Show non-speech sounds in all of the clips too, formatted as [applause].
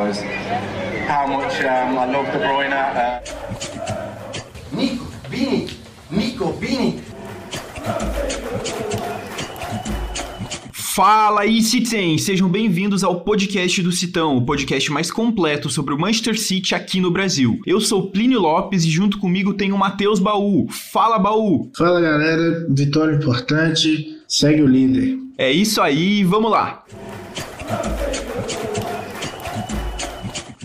was how much um, I love De Bruyne. Uh... Nico, Vini, Nico, Vini. Fala aí, Citizens! Sejam bem-vindos ao podcast do Citão, o podcast mais completo sobre o Manchester City aqui no Brasil. Eu sou Plínio Lopes e junto comigo tem o Matheus Baú. Fala, Baú! Fala, galera. Vitória importante. Segue o líder. É isso aí, vamos lá!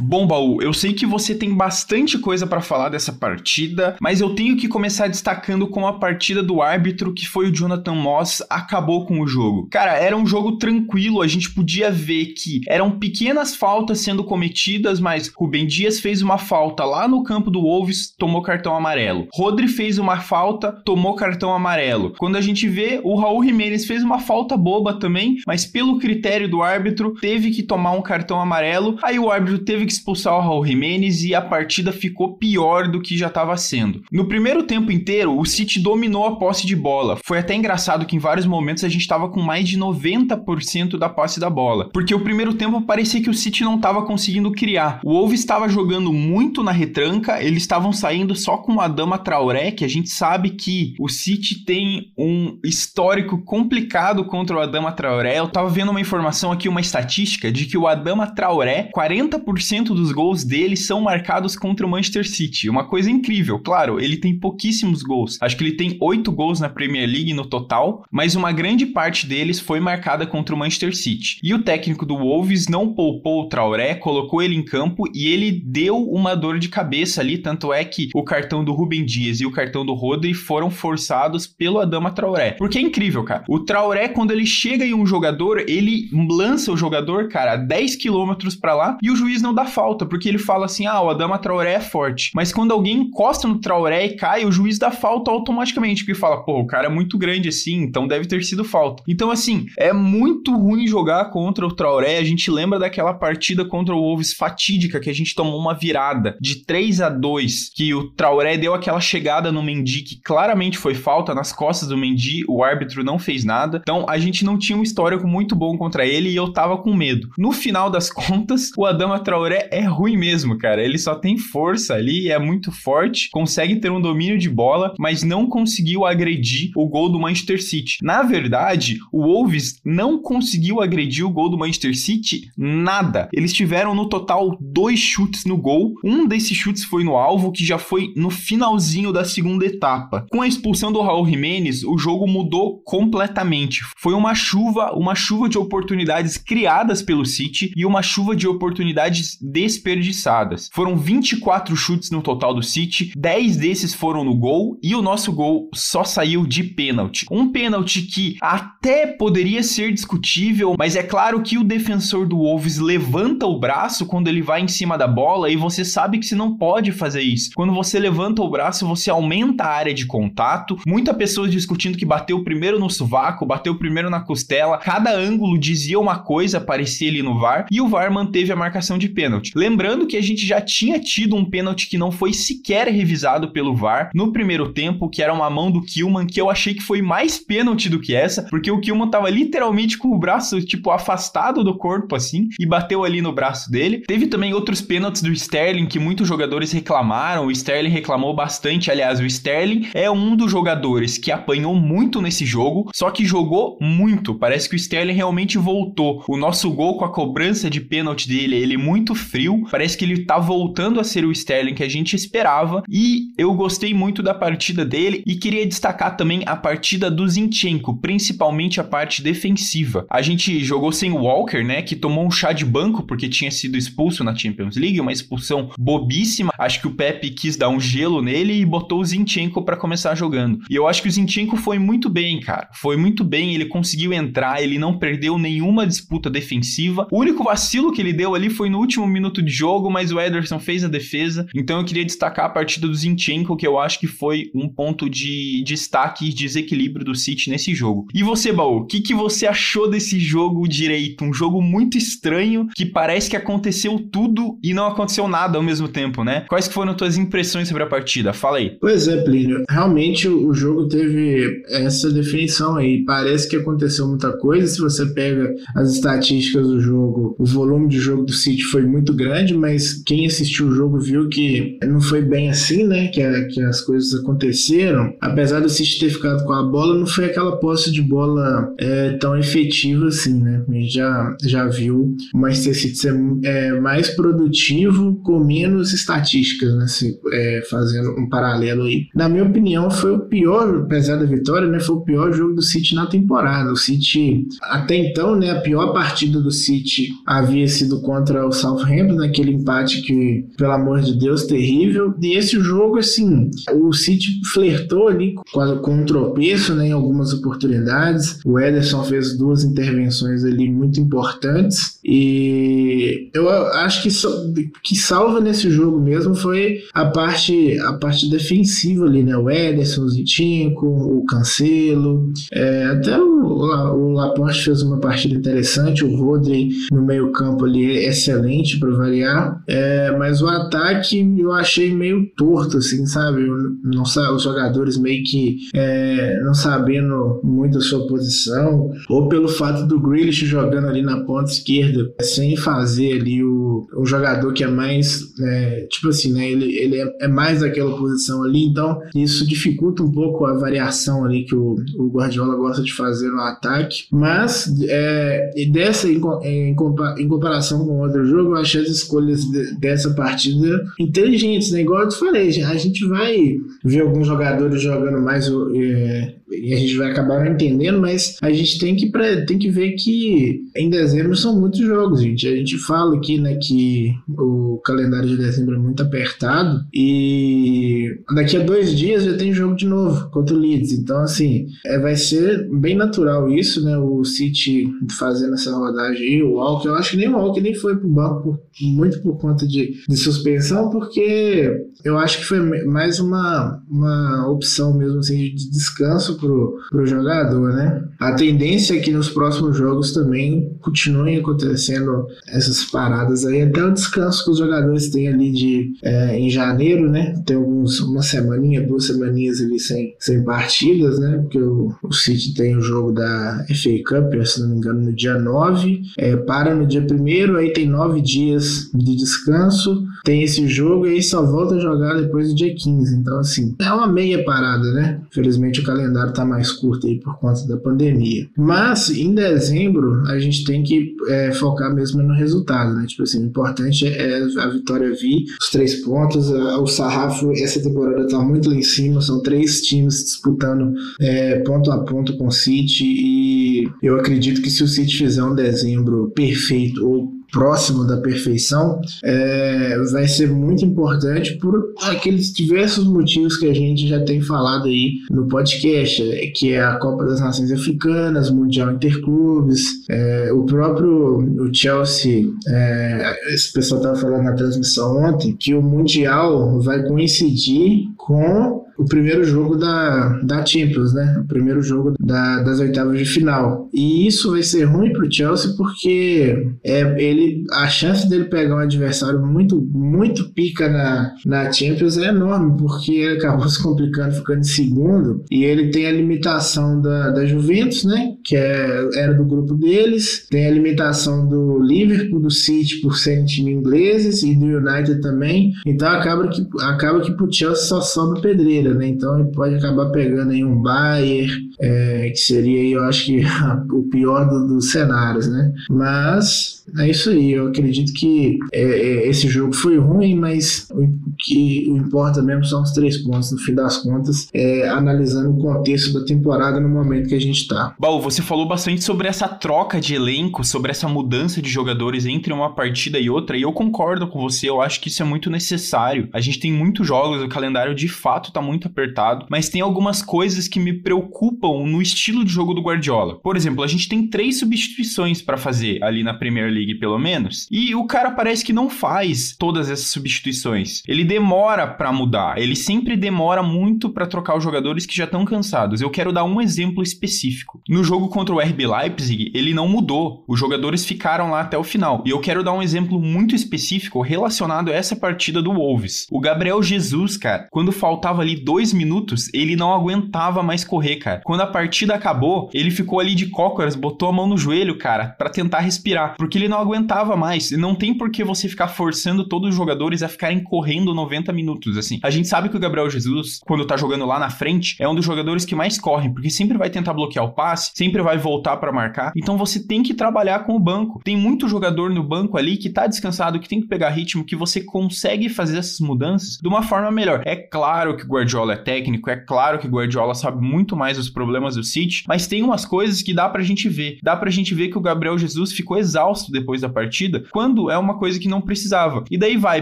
Bom, Baú, eu sei que você tem bastante coisa para falar dessa partida, mas eu tenho que começar destacando como a partida do árbitro, que foi o Jonathan Moss, acabou com o jogo. Cara, era um jogo tranquilo, a gente podia ver que eram pequenas faltas sendo cometidas, mas Rubem Dias fez uma falta lá no campo do Wolves, tomou cartão amarelo. Rodri fez uma falta, tomou cartão amarelo. Quando a gente vê, o Raul Jimenez fez uma falta boba também, mas pelo critério do árbitro, teve que tomar um cartão amarelo. Aí o árbitro teve que expulsar o Raul Jimenez e a partida ficou pior do que já estava sendo. No primeiro tempo inteiro, o City dominou a posse de bola. Foi até engraçado que em vários momentos a gente estava com mais de 90% da posse da bola, porque o primeiro tempo parecia que o City não estava conseguindo criar. O Wolves estava jogando muito na retranca, eles estavam saindo só com o Adama Traoré, que a gente sabe que o City tem um histórico complicado contra o Adama Traoré. Eu estava vendo uma informação aqui, uma estatística de que o Adama Traoré, 40% dos gols dele são marcados contra o Manchester City. Uma coisa incrível, claro, ele tem pouquíssimos gols. Acho que ele tem oito gols na Premier League no total, mas uma grande parte deles foi marcada contra o Manchester City. E o técnico do Wolves não poupou o Traoré, colocou ele em campo e ele deu uma dor de cabeça ali, tanto é que o cartão do Rubem Dias e o cartão do Rodri foram forçados pelo Adama Traoré. Porque é incrível, cara. O Traoré, quando ele chega em um jogador, ele lança o jogador, cara, 10 quilômetros para lá e o juiz não dá falta, porque ele fala assim: ah, o Adama Traoré é forte. Mas quando alguém encosta no Traoré e cai, o juiz dá falta automaticamente, porque fala, pô, o cara é muito grande assim, então deve ter sido falta. Então, assim, é muito ruim jogar contra o Traoré. A gente lembra daquela partida contra o Wolves fatídica, que a gente tomou uma virada de 3 a 2 que o Traoré deu aquela chegada no Mendy, que claramente foi falta nas costas do Mendy, o árbitro não fez nada. Então, a gente não tinha um histórico muito bom contra ele e eu tava com medo. No final das [laughs] contas, o Adama Traoré é ruim mesmo, cara. Ele só tem força ali, é muito forte, consegue ter um domínio de bola, mas não conseguiu agredir o gol do Manchester City. Na verdade, o Wolves não conseguiu agredir o gol do Manchester City nada. Eles tiveram no total dois chutes no gol. Um desses chutes foi no alvo, que já foi no finalzinho da segunda etapa. Com a expulsão do Raul Jimenez, o jogo mudou completamente. Foi uma chuva, uma chuva de oportunidades criadas pelo City e uma chuva de oportunidades desperdiçadas. Foram 24 chutes no total do City, 10 desses foram no gol e o nosso gol só saiu de pênalti. Um pênalti que até poderia ser discutível, mas é claro que o defensor do Wolves levanta o braço quando ele vai em cima da bola e você sabe que você não pode fazer isso. Quando você levanta o braço, você aumenta a área de contato. Muitas pessoas discutindo que bateu primeiro no sovaco, bateu primeiro na costela. Cada ângulo dizia uma coisa, parecia ali no VAR, e o VAR manteve a marcação de pênalti. Lembrando que a gente já tinha tido um pênalti que não foi sequer revisado pelo VAR no primeiro tempo, que era uma mão do Kilman, que eu achei que foi mais pênalti do que essa, porque o Kilman tava literalmente com o braço, tipo, afastado do corpo, assim, e bateu ali no braço dele. Teve também outros pênaltis do Sterling que muitos jogadores reclamaram, o Sterling reclamou bastante, aliás, o Sterling é um dos jogadores que apanhou muito nesse jogo, só que jogou muito, parece que o Sterling realmente voltou. O nosso gol com a cobrança de pênalti dele, ele muito frio, Parece que ele tá voltando a ser o Sterling que a gente esperava. E eu gostei muito da partida dele e queria destacar também a partida do Zinchenko, principalmente a parte defensiva. A gente jogou sem o Walker, né? Que tomou um chá de banco porque tinha sido expulso na Champions League, uma expulsão bobíssima. Acho que o Pepe quis dar um gelo nele e botou o Zinchenko para começar jogando. E eu acho que o Zinchenko foi muito bem, cara. Foi muito bem, ele conseguiu entrar, ele não perdeu nenhuma disputa defensiva. O único vacilo que ele deu ali foi no último minuto minuto de jogo, mas o Ederson fez a defesa. Então eu queria destacar a partida do Zinchenko, que eu acho que foi um ponto de destaque e desequilíbrio do City nesse jogo. E você, Baú, o que, que você achou desse jogo direito? Um jogo muito estranho, que parece que aconteceu tudo e não aconteceu nada ao mesmo tempo, né? Quais foram tuas impressões sobre a partida? Fala aí. Pois é, Plínio. Realmente o jogo teve essa definição aí. Parece que aconteceu muita coisa. Se você pega as estatísticas do jogo, o volume de jogo do City foi muito muito grande, mas quem assistiu o jogo viu que não foi bem assim, né? Que, a, que as coisas aconteceram. Apesar do City ter ficado com a bola, não foi aquela posse de bola é, tão efetiva assim, né? A gente já, já viu o Manchester City ser é, mais produtivo com menos estatísticas, né? Se, é, fazendo um paralelo aí. Na minha opinião, foi o pior, apesar da vitória, né? Foi o pior jogo do City na temporada. O City, até então, né? A pior partida do City havia sido contra o Southampton, naquele empate que, pelo amor de Deus, terrível. E esse jogo, assim, o City flertou ali com, com um tropeço, né? Em algumas oportunidades. O Ederson fez duas intervenções ali muito importantes. E eu acho que, que salva nesse jogo mesmo foi a parte, a parte defensiva ali, né? O Ederson, o Zitinho, o Cancelo, é, até o, o Laporte fez uma partida interessante, o Rodri no meio campo ali excelente para variar, é, mas o ataque eu achei meio torto, assim, sabe? Não, os jogadores meio que é, não sabendo muito a sua posição, ou pelo fato do Grealish jogando ali na ponta esquerda, sem fazer ali o, o jogador que é mais, é, tipo assim, né? Ele, ele é, é mais daquela posição ali, então isso dificulta um pouco a variação ali que o, o Guardiola gosta de fazer no ataque, mas é, dessa em, em, em, comparação com outro jogo, eu achei as escolhas de, dessa partida inteligentes, né? Igual eu te falei, a gente vai ver alguns jogadores jogando mais é, e a gente vai acabar não entendendo, mas a gente tem que, tem que ver que em dezembro são muitos jogos, gente. A gente fala aqui, né, que o calendário de dezembro é muito apertado e daqui a dois dias já tem jogo de novo contra o Leeds. Então, assim, é, vai ser bem natural isso, né? O City fazendo essa rodagem aí, o Walker. Eu acho que nem o Walker nem foi pro banco por, muito por conta de, de suspensão, porque eu acho que foi mais uma, uma opção mesmo assim, de descanso pro, jogador, né? A tendência é que nos próximos jogos também continuem acontecendo essas paradas aí, até o descanso que os jogadores têm ali de é, em janeiro, né? Tem alguns, uma semaninha, duas semaninhas ali sem, sem partidas, né? Porque o, o City tem o jogo da FA Cup, se não me engano, no dia 9, é, para no dia 1 aí tem nove dias de descanso, tem esse jogo e aí só volta a jogar depois do dia 15. Então, assim, é uma meia parada, né? Infelizmente o calendário tá mais curto aí por conta da pandemia. Mas em dezembro a gente tem que é, focar mesmo no resultado, né? Tipo assim, o importante é a vitória vir, os três pontos. O sarrafo essa temporada tá muito lá em cima, são três times disputando é, ponto a ponto com o City e eu acredito que se o City fizer um dezembro perfeito ou próximo da perfeição, é, vai ser muito importante por aqueles diversos motivos que a gente já tem falado aí no podcast, que é a Copa das Nações Africanas, Mundial Interclubes, é, o próprio o Chelsea, é, esse pessoal estava falando na transmissão ontem, que o Mundial vai coincidir com o primeiro jogo da, da Champions, né? O primeiro jogo da, das oitavas de final. E isso vai ser ruim para o Chelsea porque é, ele, a chance dele pegar um adversário muito, muito pica na, na Champions é enorme, porque ele acabou [laughs] se complicando ficando em segundo. E ele tem a limitação da, da Juventus, né? Que é, era do grupo deles. Tem a limitação do Liverpool, do City, por serem time ingleses, e do United também. Então acaba que, acaba que pro Chelsea só sobra pedreira né? Então ele pode acabar pegando aí um Bayer, é, que seria aí, eu acho que [laughs] o pior do, dos cenários, né? Mas é isso aí, eu acredito que é, é, esse jogo foi ruim, mas o que importa mesmo são os três pontos, no fim das contas, é, analisando o contexto da temporada no momento que a gente está. Baú, você falou bastante sobre essa troca de elenco, sobre essa mudança de jogadores entre uma partida e outra, e eu concordo com você, eu acho que isso é muito necessário. A gente tem muitos jogos, o calendário de fato tá muito apertado, mas tem algumas coisas que me preocupam no estilo de jogo do Guardiola. Por exemplo, a gente tem três substituições para fazer ali na Premier League, pelo menos. E o cara parece que não faz todas essas substituições. Ele demora para mudar, ele sempre demora muito para trocar os jogadores que já estão cansados. Eu quero dar um exemplo específico. No jogo contra o RB Leipzig, ele não mudou. Os jogadores ficaram lá até o final. E eu quero dar um exemplo muito específico relacionado a essa partida do Wolves. O Gabriel Jesus, cara, quando faltava ali dois minutos, ele não aguentava mais correr, cara. Quando a partida acabou, ele ficou ali de cócoras, botou a mão no joelho, cara, para tentar respirar, porque ele não aguentava mais. E não tem por que você ficar forçando todos os jogadores a ficarem correndo 90 minutos, assim. A gente sabe que o Gabriel Jesus, quando tá jogando lá na frente, é um dos jogadores que mais correm, porque sempre vai tentar bloquear o passe, sempre vai voltar para marcar. Então você tem que trabalhar com o banco. Tem muito jogador no banco ali que tá descansado, que tem que pegar ritmo, que você consegue fazer essas mudanças de uma forma melhor. É claro que o Guardiola é técnico, é claro que Guardiola sabe muito mais dos problemas do City, mas tem umas coisas que dá pra gente ver. Dá pra gente ver que o Gabriel Jesus ficou exausto depois da partida, quando é uma coisa que não precisava. E daí vai,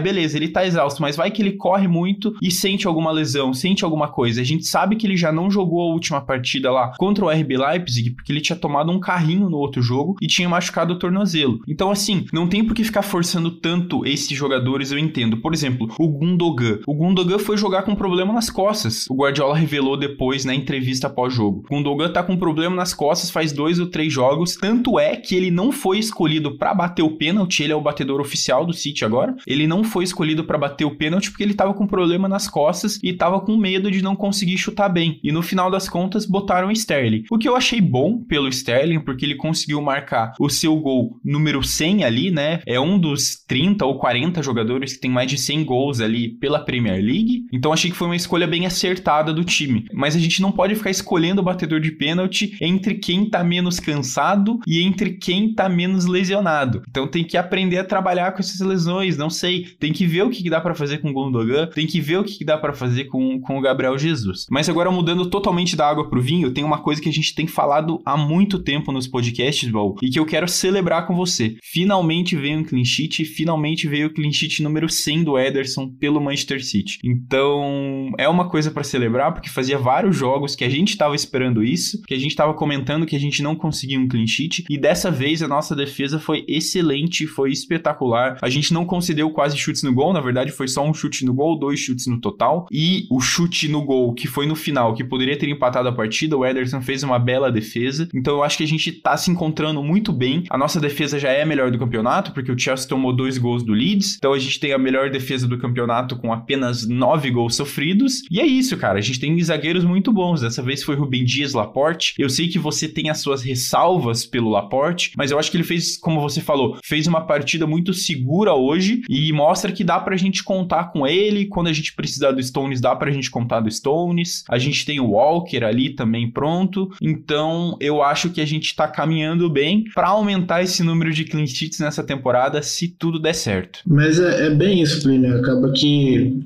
beleza, ele tá exausto, mas vai que ele corre muito e sente alguma lesão, sente alguma coisa. A gente sabe que ele já não jogou a última partida lá contra o RB Leipzig, porque ele tinha tomado um carrinho no outro jogo e tinha machucado o tornozelo. Então, assim, não tem por que ficar forçando tanto esses jogadores, eu entendo. Por exemplo, o Gundogan. O Gundogan foi jogar com problema nas costas. O Guardiola revelou depois na entrevista pós-jogo. O Gundogan tá com problema nas costas faz dois ou três jogos. Tanto é que ele não foi escolhido para bater o pênalti. Ele é o batedor oficial do City agora. Ele não foi escolhido para bater o pênalti porque ele tava com problema nas costas e tava com medo de não conseguir chutar bem. E no final das contas, botaram o Sterling. O que eu achei bom pelo Sterling, porque ele conseguiu marcar o seu gol número 100 ali, né? É um dos 30 ou 40 jogadores que tem mais de 100 gols ali pela Premier League. Então achei que foi uma escolha bem acertada do time. Mas a gente não pode ficar escolhendo o batedor de pênalti entre quem tá menos cansado e entre quem tá menos lesionado. Então tem que aprender a trabalhar com essas lesões, não sei. Tem que ver o que dá para fazer com o Gundogan, tem que ver o que dá para fazer com, com o Gabriel Jesus. Mas agora mudando totalmente da água pro vinho, tem uma coisa que a gente tem falado há muito tempo nos podcasts, Val, e que eu quero celebrar com você. Finalmente veio um clean sheet, finalmente veio o clean sheet número 100 do Ederson pelo Manchester City. Então, é uma coisa para celebrar, porque fazia vários jogos que a gente estava esperando isso, que a gente estava comentando que a gente não conseguia um clean sheet, e dessa vez a nossa defesa foi excelente, foi espetacular. A gente não concedeu quase chutes no gol, na verdade foi só um chute no gol, dois chutes no total, e o chute no gol que foi no final, que poderia ter empatado a partida, o Ederson fez uma bela defesa. Então, eu acho que a gente tá se encontrando muito bem. A nossa defesa já é a melhor do campeonato, porque o Chelsea tomou dois gols do Leeds, então a gente tem a melhor defesa do campeonato com apenas nove gols sofridos. E é isso, cara. A gente tem zagueiros muito bons. Dessa vez foi Rubem Dias Laporte. Eu sei que você tem as suas ressalvas pelo Laporte, mas eu acho que ele fez, como você falou, fez uma partida muito segura hoje e mostra que dá pra gente contar com ele. Quando a gente precisar do Stones, dá pra gente contar do Stones. A gente tem o Walker ali também pronto. Então, eu acho que a gente tá caminhando bem para aumentar esse número de clean sheets nessa temporada, se tudo der certo. Mas é, é bem isso, Plínio. Acaba que,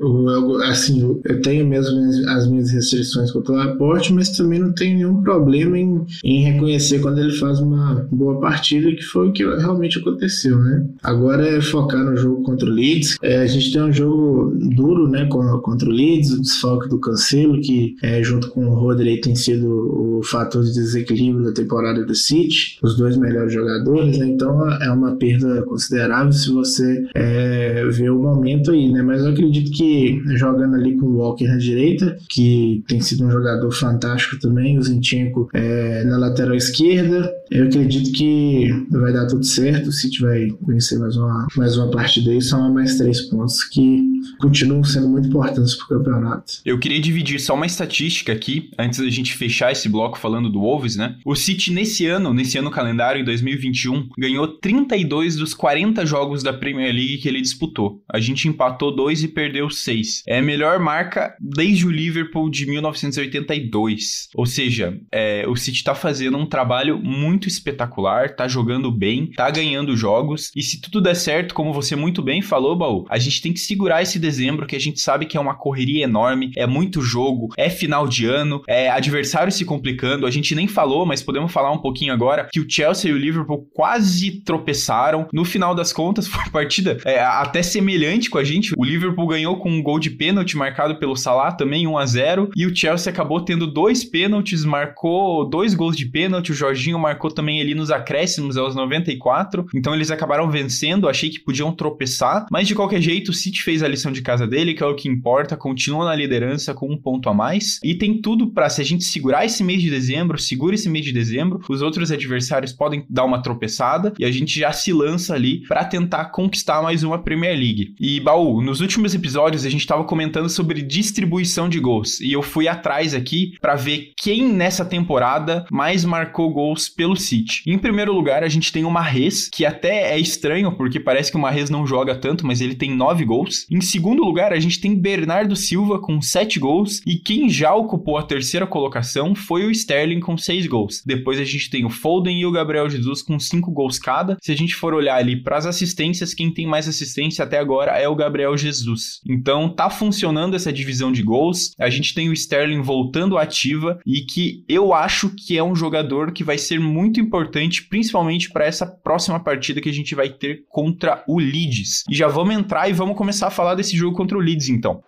assim, eu tenho mesmo as minhas restrições contra o Laporte, mas também não tenho nenhum problema em, em reconhecer quando ele faz uma boa partida, que foi o que realmente aconteceu, né? Agora é focar no jogo contra o Leeds. É, a gente tem um jogo duro, né, contra o Leeds, o desfalque do Cancelo, que é, junto com o Rodri tem sido o fator de desequilíbrio da temporada do City, os dois melhores jogadores, né? Então é uma perda considerável se você é, ver o momento aí, né? Mas eu acredito que jogando ali com o Walker na direita, que tem sido um jogador fantástico também, o Zinchenko é, na lateral esquerda, eu acredito que vai dar tudo certo, o City vai vencer mais uma, mais uma partida aí, são mais três pontos que continuam sendo muito importantes para o campeonato. Eu queria dividir só uma estatística aqui, antes da gente fechar esse bloco falando do Wolves, né? O City nesse ano, nesse ano calendário, em 2021, ganhou 32 dos 40 jogos da Premier League que ele disputou. A gente empatou dois e perdeu seis. É a melhor marca desde o Liverpool de 1982. Ou seja, é, o City tá fazendo um trabalho muito espetacular, tá jogando bem, tá ganhando jogos. E se tudo der certo, como você muito bem falou, Baú, a gente tem que segurar esse dezembro, que a gente sabe que é uma correria enorme, é muito jogo, é final de ano, é adversário se complicando. A gente nem falou, mas podemos falar um pouquinho agora que o Chelsea e o Liverpool quase tropeçaram. No final das contas, [laughs] foi uma partida é, até semelhante com a gente. O Liverpool ganhou com um gol de pênalti marcado pelo Salah, também 1 a 0 e o Chelsea acabou tendo dois pênaltis, marcou dois gols de pênalti. O Jorginho marcou também ali nos acréscimos aos 94. Então eles acabaram vencendo. Achei que podiam tropeçar, mas de qualquer jeito, o City fez a lição de casa dele, que é o que importa. Continua na liderança com um ponto a mais e tem tudo para se a gente segurar esse mês de dezembro, segura esse mês de dezembro, os outros adversários podem dar uma tropeçada e a gente já se lança ali para tentar conquistar mais uma Premier League. E Baú, nos últimos episódios a gente estava comentando sobre distribuição distribuição de gols. E eu fui atrás aqui para ver quem nessa temporada mais marcou gols pelo City. Em primeiro lugar, a gente tem o Marres, que até é estranho, porque parece que o Marres não joga tanto, mas ele tem nove gols. Em segundo lugar, a gente tem Bernardo Silva com sete gols. E quem já ocupou a terceira colocação foi o Sterling com seis gols. Depois a gente tem o Foden e o Gabriel Jesus com cinco gols cada. Se a gente for olhar ali para as assistências, quem tem mais assistência até agora é o Gabriel Jesus. Então tá funcionando essa divisão de gols. A gente tem o Sterling voltando ativa e que eu acho que é um jogador que vai ser muito importante, principalmente para essa próxima partida que a gente vai ter contra o Leeds. E já vamos entrar e vamos começar a falar desse jogo contra o Leeds então.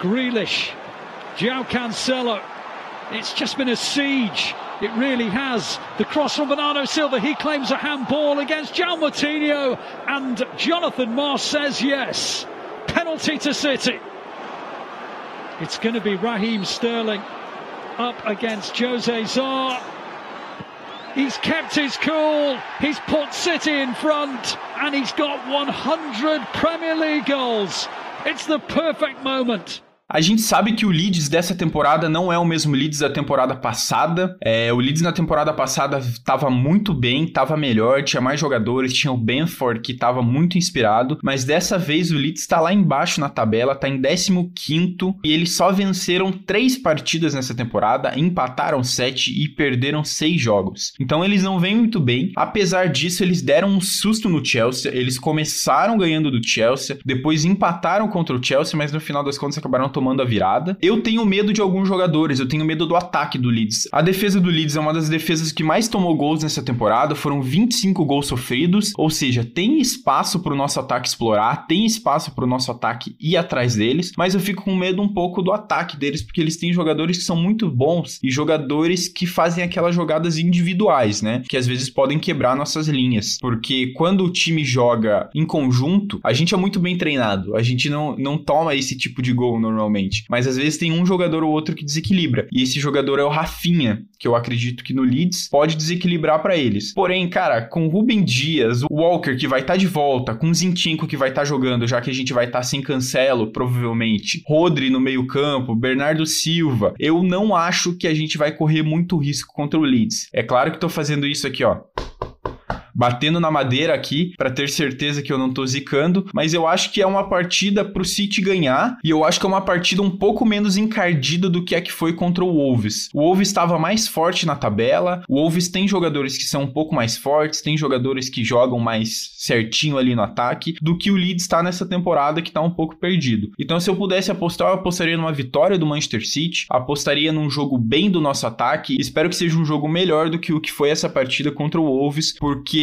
Grealish, João Cancelo. It's just been a siege. It really has. The cross from Bernardo Silva. He claims a handball against João Moutinho. And Jonathan Moss says yes. Penalty to City. It's going to be Raheem Sterling up against Jose Zar. He's kept his cool. He's put City in front. And he's got 100 Premier League goals. It's the perfect moment. A gente sabe que o Leeds dessa temporada não é o mesmo Leeds da temporada passada. É, o Leeds na temporada passada estava muito bem, estava melhor, tinha mais jogadores, tinha o Benford que estava muito inspirado, mas dessa vez o Leeds está lá embaixo na tabela, está em 15 e eles só venceram três partidas nessa temporada, empataram sete e perderam seis jogos. Então eles não vêm muito bem. Apesar disso, eles deram um susto no Chelsea, eles começaram ganhando do Chelsea, depois empataram contra o Chelsea, mas no final das contas acabaram tomando a virada. Eu tenho medo de alguns jogadores, eu tenho medo do ataque do Leeds. A defesa do Leeds é uma das defesas que mais tomou gols nessa temporada, foram 25 gols sofridos, ou seja, tem espaço para o nosso ataque explorar, tem espaço para o nosso ataque ir atrás deles, mas eu fico com medo um pouco do ataque deles, porque eles têm jogadores que são muito bons e jogadores que fazem aquelas jogadas individuais, né? Que às vezes podem quebrar nossas linhas, porque quando o time joga em conjunto, a gente é muito bem treinado, a gente não, não toma esse tipo de gol normalmente normalmente. Mas às vezes tem um jogador ou outro que desequilibra. E esse jogador é o Rafinha, que eu acredito que no Leeds pode desequilibrar para eles. Porém, cara, com Ruben Dias, o Walker que vai estar tá de volta, com Zinchenko que vai estar tá jogando, já que a gente vai estar tá sem Cancelo, provavelmente, Rodri no meio-campo, Bernardo Silva, eu não acho que a gente vai correr muito risco contra o Leeds. É claro que tô fazendo isso aqui, ó batendo na madeira aqui para ter certeza que eu não tô zicando, mas eu acho que é uma partida pro City ganhar e eu acho que é uma partida um pouco menos encardida do que a que foi contra o Wolves. O Wolves estava mais forte na tabela, o Wolves tem jogadores que são um pouco mais fortes, tem jogadores que jogam mais certinho ali no ataque, do que o Leeds está nessa temporada que tá um pouco perdido. Então se eu pudesse apostar, eu apostaria numa vitória do Manchester City, apostaria num jogo bem do nosso ataque, espero que seja um jogo melhor do que o que foi essa partida contra o Wolves, porque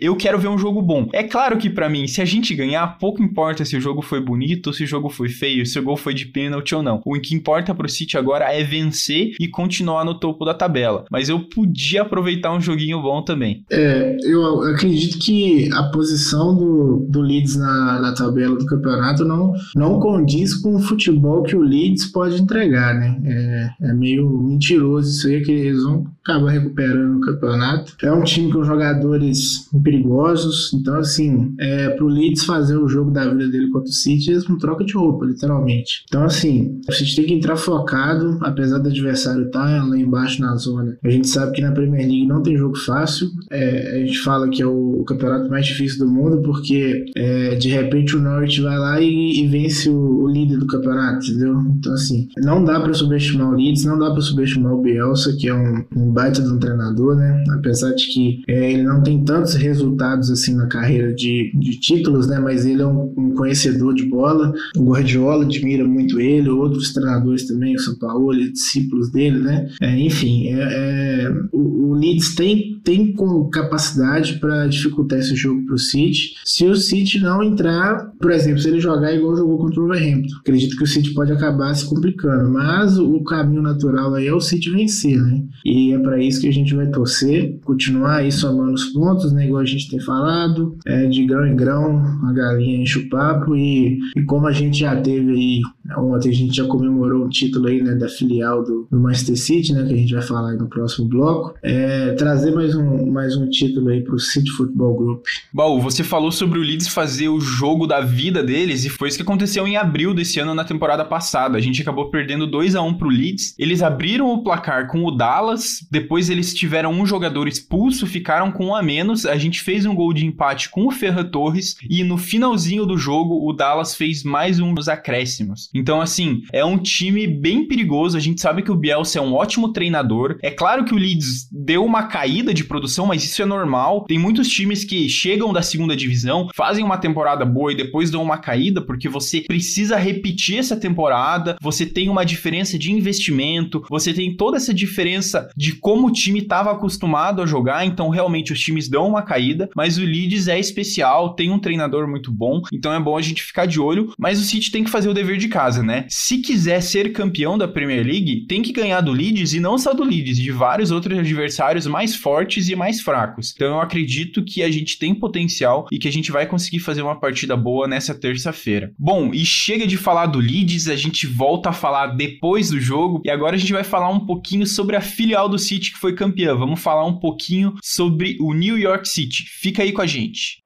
eu quero ver um jogo bom. É claro que para mim, se a gente ganhar, pouco importa se o jogo foi bonito, se o jogo foi feio, se o gol foi de pênalti ou não. O que importa pro City agora é vencer e continuar no topo da tabela. Mas eu podia aproveitar um joguinho bom também. É, eu acredito que a posição do, do Leeds na, na tabela do campeonato não, não condiz com o futebol que o Leeds pode entregar, né? É, é meio mentiroso isso aí, que eles vão acabar recuperando o campeonato. É um time com jogadores perigosos. Então, assim, é, pro Leeds fazer o jogo da vida dele contra o City, eles não trocam de roupa, literalmente. Então, assim, o City tem que entrar focado, apesar do adversário estar tá lá embaixo na zona. A gente sabe que na Premier League não tem jogo fácil. É, a gente fala que é o, o, campeonato mais difícil do mundo, porque é, de repente o Norte vai lá e, e vence o, o, líder do campeonato, entendeu? Então, assim, não dá para subestimar o Leeds, não dá para subestimar o Bielsa, que é um, um baita de um treinador, né? Apesar de que é, ele não tem tanto tantos resultados assim na carreira de, de títulos, né? Mas ele é um, um, conhecedor de bola. O Guardiola admira muito ele, outros treinadores também, o São Paulo, discípulos dele, né? É, enfim, é, é, o, o Leeds tem, tem com capacidade para dificultar esse jogo para o City. Se o City não entrar, por exemplo, se ele jogar igual jogou contra o Wolverhampton, acredito que o City pode acabar se complicando. Mas o, o caminho natural aí é o City vencer, né? E é para isso que a gente vai torcer, continuar aí somando os pontos né? Igual a gente tem falado, é, de grão em grão, a galinha enche o papo e, e como a gente já teve aí, ontem a gente já comemorou o título aí, né, da filial do, do Manchester City, né, que a gente vai falar aí no próximo bloco, é, trazer mais um, mais um título aí pro City Football Group. Baú, você falou sobre o Leeds fazer o jogo da vida deles e foi isso que aconteceu em abril desse ano na temporada passada. A gente acabou perdendo 2 a 1 pro Leeds. Eles abriram o placar com o Dallas, depois eles tiveram um jogador expulso, ficaram com um a menos. A gente fez um gol de empate com o Ferran Torres e no finalzinho do jogo o Dallas fez mais um nos acréscimos. Então, assim, é um time bem perigoso. A gente sabe que o Bielsa é um ótimo treinador. É claro que o Leeds deu uma caída de produção, mas isso é normal. Tem muitos times que chegam da segunda divisão, fazem uma temporada boa e depois dão uma caída, porque você precisa repetir essa temporada, você tem uma diferença de investimento, você tem toda essa diferença de como o time estava acostumado a jogar, então realmente os times dão uma caída, mas o Leeds é especial, tem um treinador muito bom, então é bom a gente ficar de olho, mas o City tem que fazer o dever de casa, né? Se quiser ser campeão da Premier League, tem que ganhar do Leeds e não só do Leeds, de vários outros adversários mais fortes e mais fracos. Então eu acredito que a gente tem potencial e que a gente vai conseguir fazer uma partida boa nessa terça-feira. Bom, e chega de falar do Leeds, a gente volta a falar depois do jogo e agora a gente vai falar um pouquinho sobre a filial do City que foi campeã. Vamos falar um pouquinho sobre o New York City. Fica aí com a gente.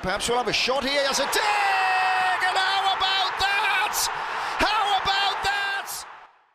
Perhaps we'll have a shot here as a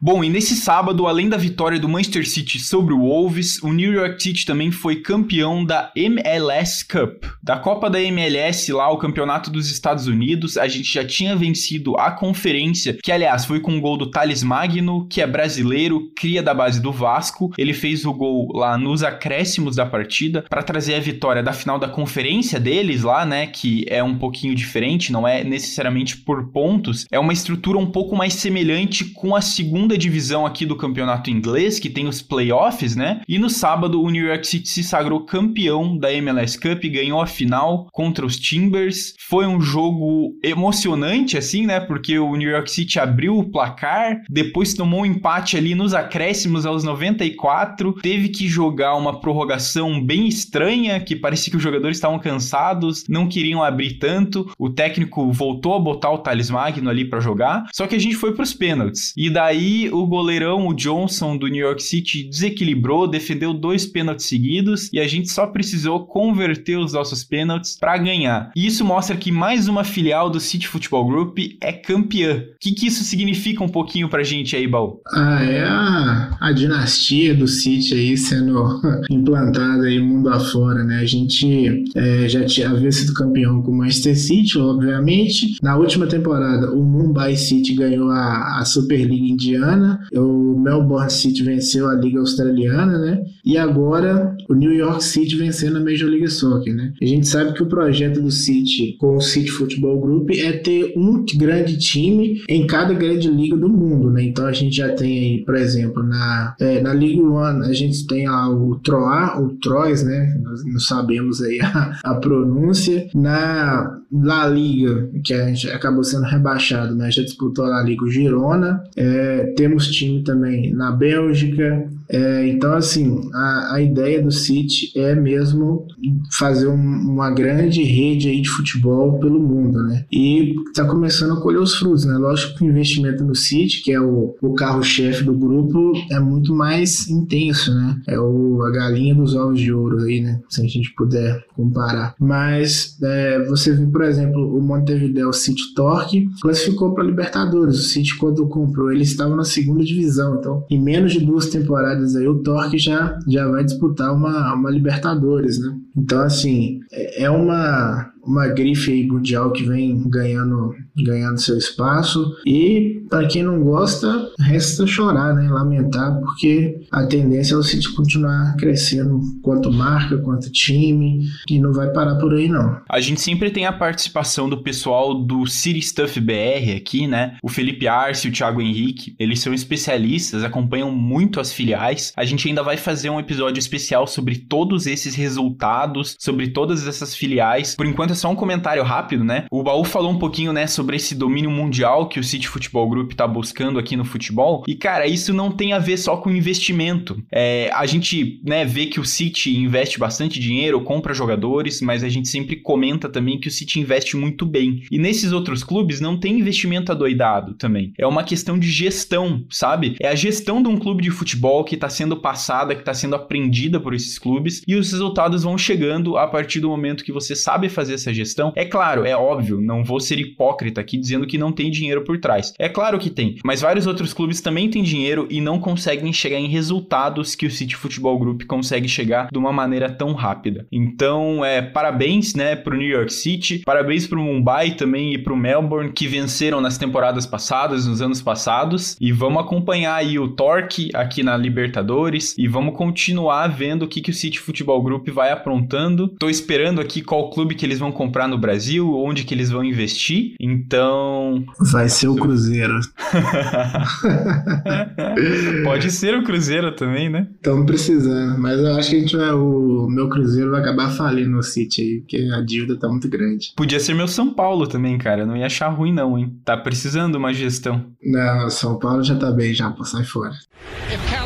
Bom, e nesse sábado, além da vitória do Manchester City sobre o Wolves, o New York City também foi campeão da MLS Cup. Da Copa da MLS, lá o campeonato dos Estados Unidos, a gente já tinha vencido a conferência, que aliás foi com o gol do Thales Magno, que é brasileiro, cria da base do Vasco. Ele fez o gol lá nos acréscimos da partida para trazer a vitória da final da conferência deles lá, né, que é um pouquinho diferente, não é necessariamente por pontos, é uma estrutura um pouco mais semelhante com a segunda segunda divisão aqui do campeonato inglês, que tem os playoffs, né? E no sábado, o New York City se sagrou campeão da MLS Cup, ganhou a final contra os Timbers. Foi um jogo emocionante, assim, né? Porque o New York City abriu o placar, depois tomou um empate ali nos acréscimos aos 94, teve que jogar uma prorrogação bem estranha, que parecia que os jogadores estavam cansados, não queriam abrir tanto. O técnico voltou a botar o Thales Magno ali para jogar, só que a gente foi para os pênaltis. E daí o goleirão, o Johnson do New York City, desequilibrou, defendeu dois pênaltis seguidos e a gente só precisou converter os nossos pênaltis para ganhar. E isso mostra que mais uma filial do City Football Group é campeã. O que, que isso significa um pouquinho pra gente aí, Baú? Ah, é a, a dinastia do City aí sendo [laughs] implantada aí mundo afora, né? A gente é, já tinha havia sido campeão com o Manchester City, obviamente. Na última temporada, o Mumbai City ganhou a, a Superliga Indiana o Melbourne City venceu a Liga Australiana, né? E agora o New York City vencendo a Major League Soccer, né? A gente sabe que o projeto do City com o City Football Group é ter um grande time em cada grande liga do mundo, né? Então a gente já tem aí, por exemplo, na, é, na Liga One a gente tem lá o Troá, o Troyes, né? Nós não sabemos aí a, a pronúncia. Na La Liga, que a gente acabou sendo rebaixado, né? Já disputou a La Liga o Girona. É, temos time também na Bélgica. É, então, assim, a, a ideia do City é mesmo fazer um, uma grande rede aí de futebol pelo mundo, né? E está começando a colher os frutos, né? Lógico que o investimento no City, que é o, o carro-chefe do grupo, é muito mais intenso, né? É o, a galinha dos ovos de ouro aí, né? Se a gente puder comparar. Mas é, você viu, por exemplo, o Montevideo City Torque classificou para Libertadores. O City, quando comprou, ele estava na segunda divisão. Então, em menos de duas temporadas aí, o Torque já, já vai disputar uma, uma Libertadores, né? Então, assim, é, é uma, uma grife aí mundial que vem ganhando, ganhando seu espaço. E para quem não gosta, resta chorar, né? Lamentar, porque a tendência é o City continuar crescendo quanto marca, quanto time, e não vai parar por aí, não. A gente sempre tem a participação do pessoal do City Stuff BR aqui, né? O Felipe Arce o Thiago Henrique, eles são especialistas, acompanham muito as filiais. A gente ainda vai fazer um episódio especial sobre todos esses resultados, sobre todas essas filiais. Por enquanto, pergunta, só um comentário rápido, né? O Baú falou um pouquinho, né, sobre esse domínio mundial que o City Futebol Group tá buscando aqui no futebol. E, cara, isso não tem a ver só com investimento. É, a gente, né, vê que o City investe bastante dinheiro, compra jogadores, mas a gente sempre comenta também que o City investe muito bem. E nesses outros clubes não tem investimento adoidado também. É uma questão de gestão, sabe? É a gestão de um clube de futebol que tá sendo passada, que tá sendo aprendida por esses clubes e os resultados vão chegando a partir do momento que você sabe fazer essa gestão. É claro, é óbvio, não vou ser hipócrita aqui dizendo que não tem dinheiro por trás. É claro que tem, mas vários outros clubes também têm dinheiro e não conseguem chegar em resultados que o City Futebol Group consegue chegar de uma maneira tão rápida. Então, é parabéns, né, pro New York City, parabéns pro Mumbai também e pro Melbourne que venceram nas temporadas passadas, nos anos passados, e vamos acompanhar aí o Torque aqui na Libertadores e vamos continuar vendo o que, que o City Futebol Group vai aprontando. Tô esperando aqui qual clube que eles vão comprar no Brasil, onde que eles vão investir. Então. Vai ser o Cruzeiro. [laughs] Pode ser o Cruzeiro também, né? Estamos precisando, mas eu acho que a gente vai, o meu Cruzeiro vai acabar falindo no City aí, porque a dívida tá muito grande. Podia ser meu São Paulo também, cara. Não ia achar ruim, não, hein? Tá precisando uma gestão. Não, São Paulo já tá bem, já, pô, sai fora. If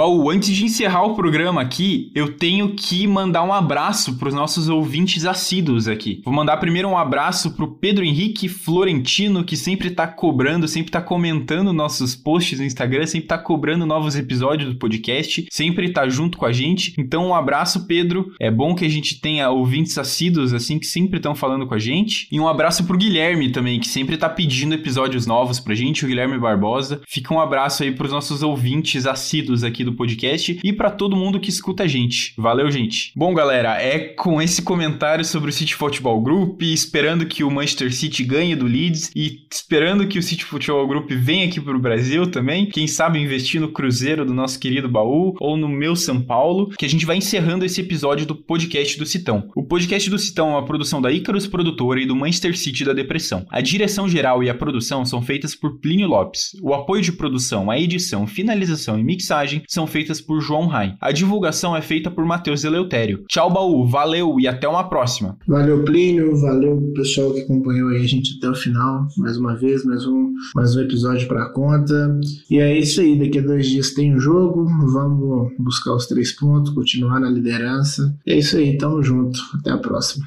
Baú, antes de encerrar o programa aqui, eu tenho que mandar um abraço para os nossos ouvintes assíduos aqui. Vou mandar primeiro um abraço pro Pedro Henrique Florentino, que sempre tá cobrando, sempre tá comentando nossos posts no Instagram, sempre tá cobrando novos episódios do podcast, sempre tá junto com a gente. Então, um abraço, Pedro. É bom que a gente tenha ouvintes assíduos, assim, que sempre estão falando com a gente. E um abraço pro Guilherme também, que sempre tá pedindo episódios novos pra gente, o Guilherme Barbosa. Fica um abraço aí pros nossos ouvintes assíduos aqui do podcast e para todo mundo que escuta a gente. Valeu, gente. Bom, galera, é com esse comentário sobre o City Football Group, esperando que o Manchester City ganhe do Leeds e esperando que o City Football Group venha aqui pro Brasil também. Quem sabe investir no Cruzeiro do nosso querido baú ou no meu São Paulo, que a gente vai encerrando esse episódio do podcast do Citão. O podcast do Citão é uma produção da Icarus Produtora e do Manchester City da Depressão. A direção geral e a produção são feitas por Plínio Lopes. O apoio de produção, a edição, finalização e mixagem são feitas por João Rai. A divulgação é feita por Matheus Eleutério. Tchau, baú, valeu e até uma próxima. Valeu, Plínio, valeu pessoal que acompanhou aí a gente até o final, mais uma vez, mais um, mais um episódio pra conta. E é isso aí, daqui a dois dias tem um jogo, vamos buscar os três pontos, continuar na liderança. É isso aí, tamo junto, até a próxima.